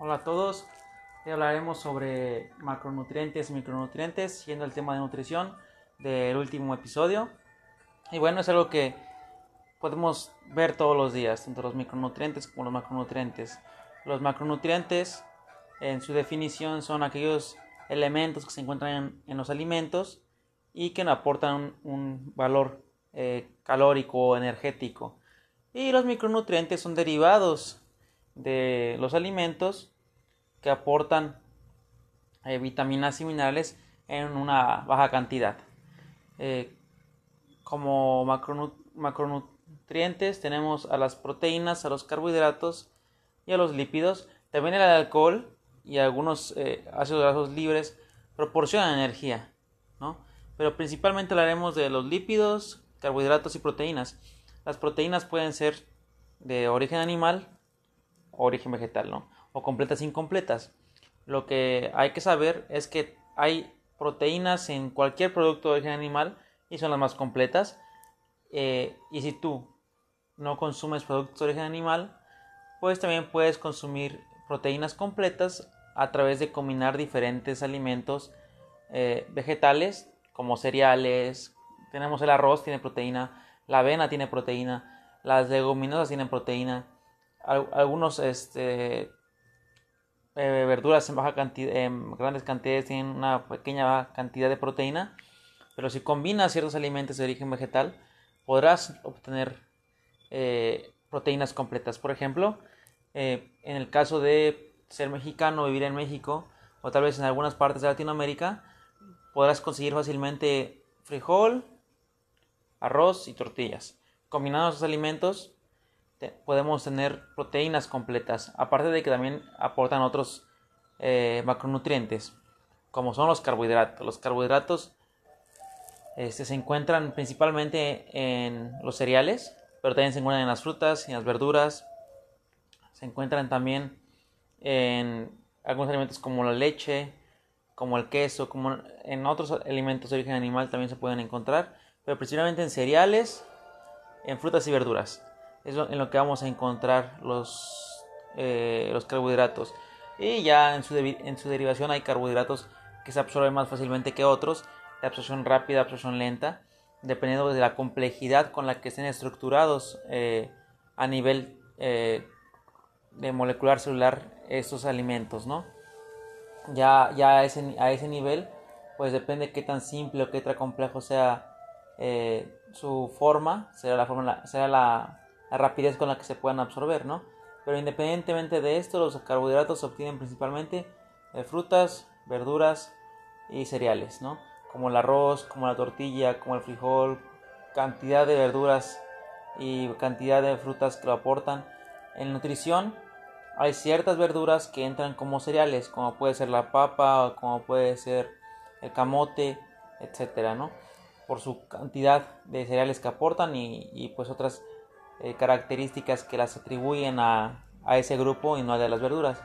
Hola a todos, hoy hablaremos sobre macronutrientes y micronutrientes, siendo el tema de nutrición del último episodio. Y bueno, es algo que podemos ver todos los días, tanto los micronutrientes como los macronutrientes. Los macronutrientes, en su definición, son aquellos elementos que se encuentran en, los alimentos y que aportan un, valor eh, calórico o energético. Y los micronutrientes son derivados de los alimentos que aportan eh, vitaminas y minerales en una baja cantidad. Eh, como macronutrientes tenemos a las proteínas, a los carbohidratos y a los lípidos. También el alcohol y algunos eh, ácidos grasos libres proporcionan energía, Pero principalmente hablaremos de los lípidos, carbohidratos y proteínas. Las proteínas pueden ser de origen animal origen vegetal, ¿no? O completas incompletas. Lo que hay que saber es que hay proteínas en cualquier producto de origen animal y son las más completas. Eh, y si tú no consumes productos de origen animal, pues también puedes consumir proteínas completas a través de combinar diferentes alimentos eh, vegetales como cereales. Tenemos el arroz, tiene proteína, la avena tiene proteína, las leguminosas tienen proteína, algunos este, eh, verduras en baja grandes cantidades tienen una pequeña cantidad de proteína, pero si combinas ciertos alimentos de origen vegetal, podrás obtener eh, proteínas completas. Por ejemplo, eh, en el caso de ser mexicano, vivir en México, o tal vez en algunas partes de Latinoamérica, podrás conseguir fácilmente frijol, arroz y tortillas. Combinando esos alimentos, podemos tener proteínas completas, aparte de que también aportan otros eh, macronutrientes, como son los carbohidratos. Los carbohidratos este, se encuentran principalmente en los cereales, pero también se encuentran en las frutas en las verduras. Se encuentran también en algunos alimentos como la leche, como el queso, como en otros alimentos de origen animal también se pueden encontrar, pero principalmente en cereales, en frutas y verduras es en lo que vamos a encontrar los, eh, los carbohidratos. Y ya en su, en su derivación hay carbohidratos que se absorben más fácilmente que otros, de absorción rápida, absorción lenta, dependiendo de la complejidad con la que estén estructurados eh, a nivel eh, de molecular celular estos alimentos, ¿no? Ya, ya a, ese, a ese nivel, pues depende qué tan simple o qué tan complejo sea su forma, será la forma, será la, la rapidez con la que se puedan absorber, ¿no? Pero independientemente de esto, los carbohidratos se obtienen principalmente de frutas, verduras y cereales, ¿no? Como el arroz, como la tortilla, como el frijol, cantidad de verduras y cantidad de frutas que lo aportan. En nutrición hay ciertas verduras que entran como cereales, como puede ser la papa, como puede ser el camote, etcétera, ¿no? Por su cantidad de cereales que aportan y, y pues otras eh, características que las atribuyen a, a, ese grupo y no a las verduras.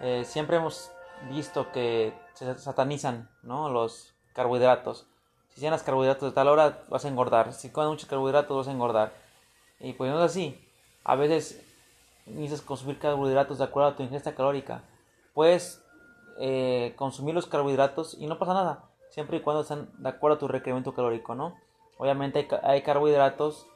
Eh, siempre hemos visto que se satanizan ¿no? los carbohidratos. Si tienes carbohidratos de tal hora vas a engordar. Si comes muchos carbohidratos vas a engordar. Y pues no es así. A veces necesitas consumir carbohidratos de acuerdo a tu ingesta calórica. Puedes eh, consumir los carbohidratos y no pasa nada. Siempre y cuando estén de acuerdo a tu requerimiento calórico, ¿no? Obviamente hay carbohidratos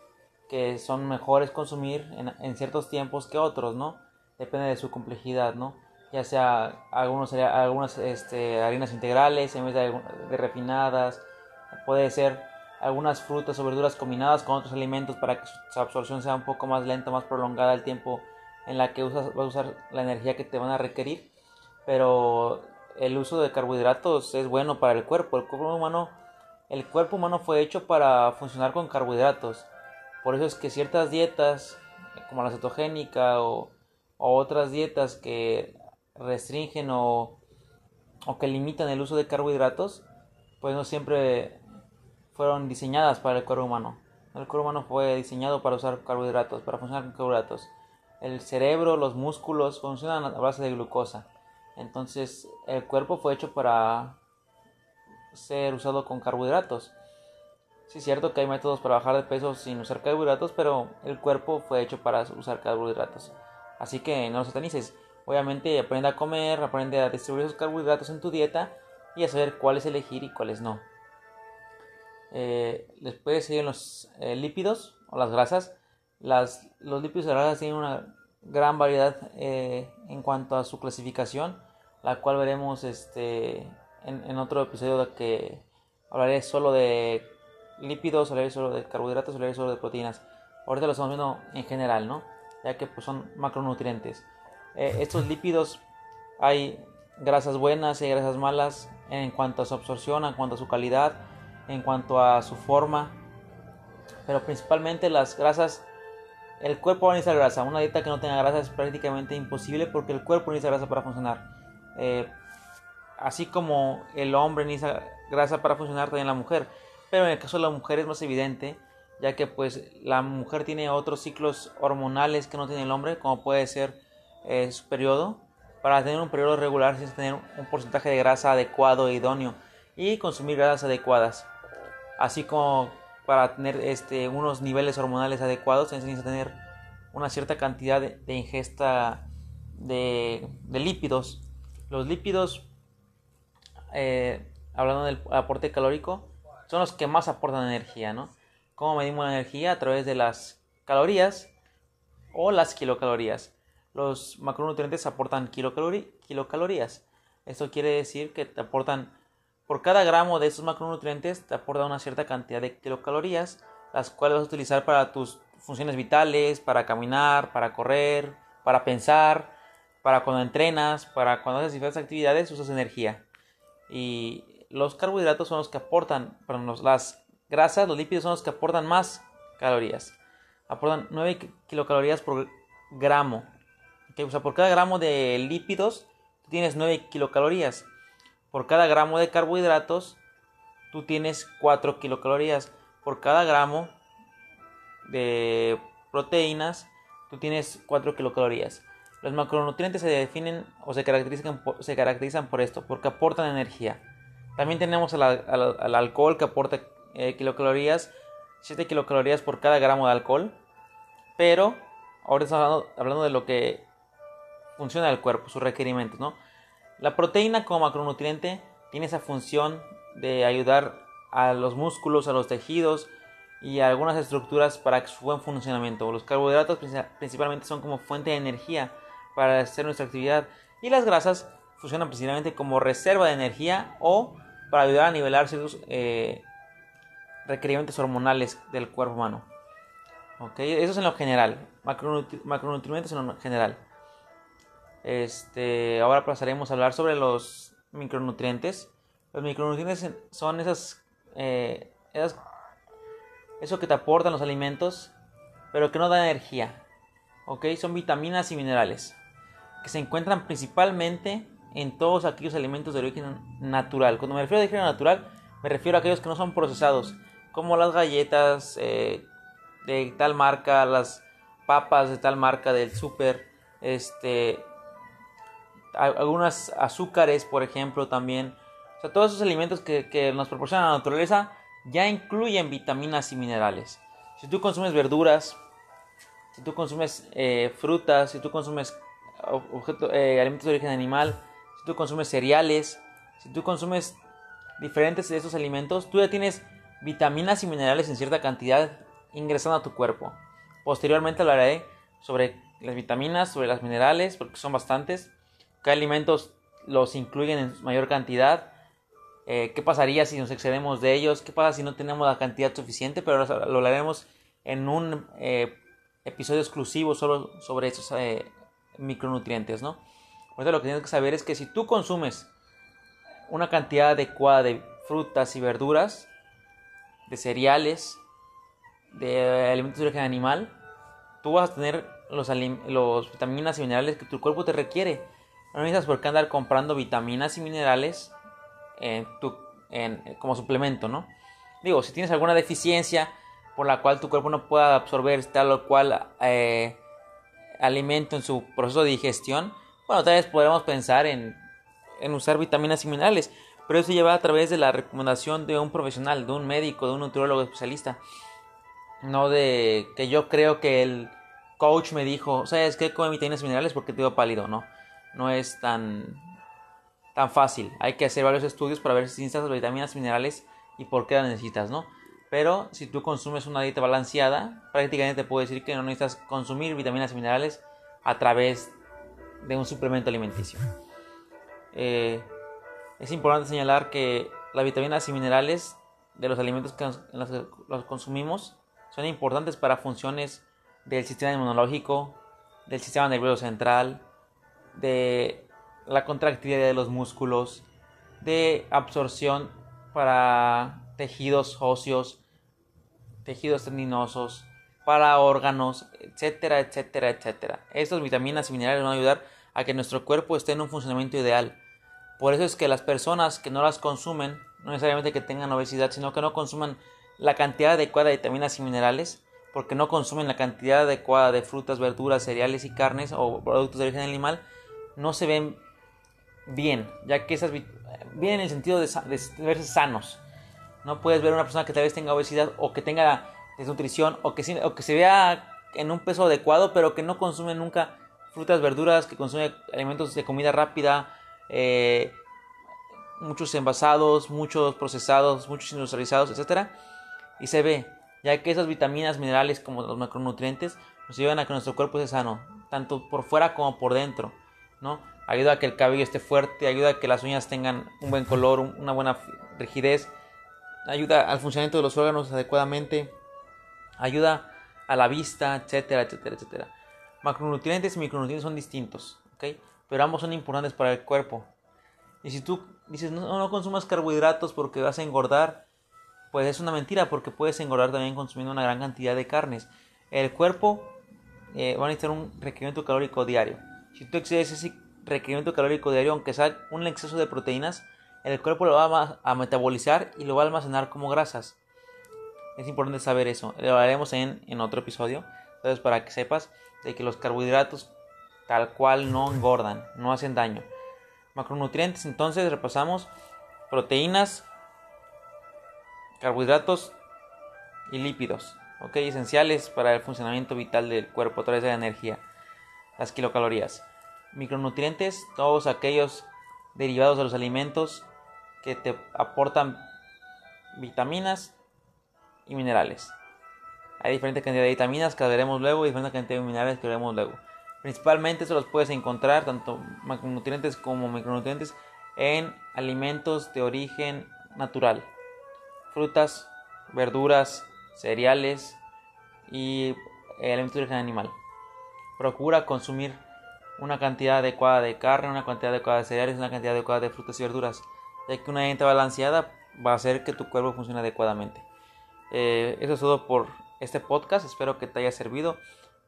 que son mejores consumir en, ciertos tiempos que otros, ¿no? Depende de su complejidad, ¿no? Ya sea algunos, algunas este, harinas integrales en vez de, refinadas, puede ser algunas frutas o verduras combinadas con otros alimentos para que su absorción sea un poco más lenta, más prolongada el tiempo en la que usas, vas a usar la energía que te van a requerir. Pero el uso de carbohidratos es bueno para el cuerpo. El cuerpo humano, el cuerpo humano fue hecho para funcionar con carbohidratos. Por eso es que ciertas dietas, como la cetogénica o, otras dietas que restringen o, o, que limitan el uso de carbohidratos, pues no siempre fueron diseñadas para el cuerpo humano. El cuerpo humano fue diseñado para usar carbohidratos, para funcionar con carbohidratos. El cerebro, los músculos funcionan a base de glucosa. Entonces el cuerpo fue hecho para ser usado con carbohidratos. Sí es cierto que hay métodos para bajar de peso sin usar carbohidratos, pero el cuerpo fue hecho para usar carbohidratos. Así que no los satanices. Obviamente aprende a comer, aprende a distribuir esos carbohidratos en tu dieta y a saber cuáles elegir y cuáles no. Eh, después siguen los eh, lípidos o las grasas. Las, los lípidos y las grasas tienen una gran variedad eh, en cuanto a su clasificación, la cual veremos este, en, otro episodio que hablaré solo de lípidos, hablaré solo de carbohidratos, hablaré solo de proteínas. Ahorita lo estamos viendo en general, ¿no? Ya que pues, son macronutrientes. estos lípidos hay grasas buenas y grasas malas en cuanto a su absorción, en cuanto a su calidad, en cuanto a su forma. Pero principalmente las grasas, el cuerpo necesita grasa. Una dieta que no tenga grasa es prácticamente imposible porque el cuerpo necesita grasa para funcionar. Eh, así como el hombre necesita grasa para funcionar, también la mujer. Pero en el caso de la mujer es más evidente, ya que pues la mujer tiene otros ciclos hormonales que no tiene el hombre, como puede ser eh, su periodo. Para tener un periodo regular, necesita tener un porcentaje de grasa adecuado e idóneo y consumir grasas adecuadas así como para tener este, unos niveles hormonales adecuados se necesita tener una cierta cantidad de, ingesta de, lípidos. Los lípidos, eh, hablando del aporte calórico, son los que más aportan energía, ¿no? ¿Cómo medimos la energía? A través de las calorías o las kilocalorías. Los macronutrientes aportan kilocalorías. Esto quiere decir que te aportan por cada gramo de estos macronutrientes te aporta una cierta cantidad de kilocalorías, las cuales vas a utilizar para tus funciones vitales, para caminar, para correr, para pensar, para cuando entrenas, para cuando haces diferentes actividades, usas energía. Y los carbohidratos son los que aportan, perdón, las grasas, los lípidos son los que aportan más calorías. Aportan 9 kilocalorías por gramo. O sea, por cada gramo de lípidos tienes 9 kilocalorías. Por cada gramo de carbohidratos, tú tienes 4 kilocalorías. Por cada gramo de proteínas, tú tienes 4 kilocalorías. Los macronutrientes se definen o se caracterizan, se caracterizan por esto, porque aportan energía. También tenemos al, alcohol que aporta eh, kilocalorías, 7 kilocalorías por cada gramo de alcohol. Pero ahora estamos hablando, de lo que funciona el cuerpo, sus requerimientos, ¿no? La proteína como macronutriente tiene esa función de ayudar a los músculos, a los tejidos y a algunas estructuras para su buen funcionamiento. Los carbohidratos principalmente son como fuente de energía para hacer nuestra actividad y las grasas funcionan principalmente como reserva de energía o para ayudar a nivelar ciertos eh, requerimientos hormonales del cuerpo humano. Eso es en lo general, macronutrientes en lo general. Este, ahora pasaremos a hablar sobre los micronutrientes. Los micronutrientes son esas, eh, eso que te aportan los alimentos, pero que no dan energía. ¿Ok? Son vitaminas y minerales que se encuentran principalmente en todos aquellos alimentos de origen natural. Cuando me refiero a origen natural, me refiero a aquellos que no son procesados, como las galletas eh, de tal marca, las papas de tal marca del súper, este, algunas azúcares, por ejemplo, también. O sea, todos esos alimentos que, nos proporciona la naturaleza ya incluyen vitaminas y minerales. Si tú consumes verduras, si tú consumes eh, frutas, si tú consumes eh, alimentos de origen animal, tú consumes cereales, si tú consumes diferentes de esos alimentos, tú ya tienes vitaminas y minerales en cierta cantidad ingresando a tu cuerpo. Posteriormente hablaré sobre las vitaminas, sobre las minerales, porque son bastantes qué alimentos los incluyen en mayor cantidad, eh, qué pasaría si nos excedemos de ellos, qué pasa si no tenemos la cantidad suficiente, pero lo hablaremos en un eh, episodio exclusivo solo sobre esos eh, micronutrientes, ¿no? Ahorita lo que tienes que saber es que si tú consumes una cantidad adecuada de frutas y verduras, de cereales, de alimentos de origen animal, tú vas a tener los, los vitaminas y minerales que tu cuerpo te requiere no necesitas por qué andar comprando vitaminas y minerales en tu, en, como suplemento, ¿no? Digo, si tienes alguna deficiencia por la cual tu cuerpo no pueda absorber tal o cual eh, alimento en su proceso de digestión, bueno, tal vez podremos pensar en, en usar vitaminas y minerales, pero eso lleva a través de la recomendación de un profesional, de un médico, de un nutriólogo especialista. No de que yo creo que el coach me dijo, ¿sabes qué? Come vitaminas y minerales porque te veo pálido, ¿no? no es tan, tan fácil. Hay que hacer varios estudios para ver si necesitas vitaminas minerales y por qué las necesitas, ¿no? Pero si tú consumes una dieta balanceada, prácticamente te puedo decir que no necesitas consumir vitaminas y minerales a través de un suplemento alimenticio. Eh, es importante señalar que las vitaminas y minerales de los alimentos que los consumimos son importantes para funciones del sistema inmunológico, del sistema nervioso central, de la contractilidad de los músculos, de absorción para tejidos óseos, tejidos tendinosos, para órganos, etcétera, etcétera, etcétera. Estas vitaminas y minerales van a ayudar a que nuestro cuerpo esté en un funcionamiento ideal. Por eso es que las personas que no las consumen, no necesariamente que tengan obesidad, sino que no consuman la cantidad adecuada de vitaminas y minerales, porque no consumen la cantidad adecuada de frutas, verduras, cereales y carnes o productos de origen animal, no se ven bien, ya que esas bien en el sentido de, verse sanos. No puedes ver una persona que tal vez tenga obesidad o que tenga desnutrición o que, o que se vea en un peso adecuado, pero que no consume nunca frutas, verduras, que consume alimentos de comida rápida, eh, muchos envasados, muchos procesados, muchos industrializados, etc. Y se ve, ya que esas vitaminas, minerales como los macronutrientes nos ayudan a que nuestro cuerpo esté sano, tanto por fuera como por dentro, ¿no? Ayuda a que el cabello esté fuerte, ayuda a que las uñas tengan un buen color, una buena rigidez, ayuda al funcionamiento de los órganos adecuadamente, ayuda a la vista, etcétera, etcétera, etcétera. Macronutrientes y micronutrientes son distintos. Pero ambos son importantes para el cuerpo. Y si tú dices, no, no consumas carbohidratos porque vas a engordar, pues es una mentira porque puedes engordar también consumiendo una gran cantidad de carnes. El cuerpo eh, va a necesitar un requerimiento calórico diario. Si tú excedes ese requerimiento calórico diario, aunque sea un exceso de proteínas, el cuerpo lo va a metabolizar y lo va a almacenar como grasas. Es importante saber eso. Lo haremos en, en otro episodio. Entonces, para que sepas de que los carbohidratos tal cual no engordan, no hacen daño. Macronutrientes, entonces repasamos proteínas, carbohidratos y lípidos, ¿ok? Esenciales para el funcionamiento vital del cuerpo a través de la energía, las kilocalorías. Micronutrientes, todos aquellos derivados de los alimentos que te aportan vitaminas y minerales. Hay diferente cantidad de vitaminas que veremos luego y diferente cantidad de minerales que veremos luego. Principalmente se los puedes encontrar, tanto macronutrientes como micronutrientes, en alimentos de origen natural. Frutas, verduras, cereales y alimentos de origen animal. Procura consumir una cantidad adecuada de carne, una cantidad adecuada de cereales, una cantidad adecuada de frutas y verduras, ya que una dieta balanceada va a hacer que tu cuerpo funcione adecuadamente. Eh, eso es todo por este podcast, espero que te haya servido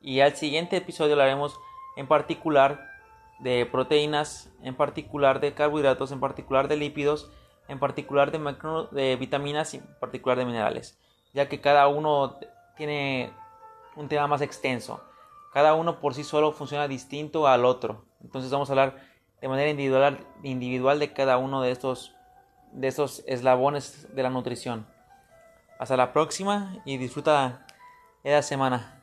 y al siguiente episodio hablaremos en particular de proteínas, en particular de carbohidratos, en particular de lípidos, en particular de, vitaminas y en particular de minerales, ya que cada uno tiene un tema más extenso. Cada uno por sí solo funciona distinto al otro. Entonces vamos a hablar de manera individual, individual de cada uno de estos, de estos eslabones de la nutrición. Hasta la próxima y disfruta esa semana.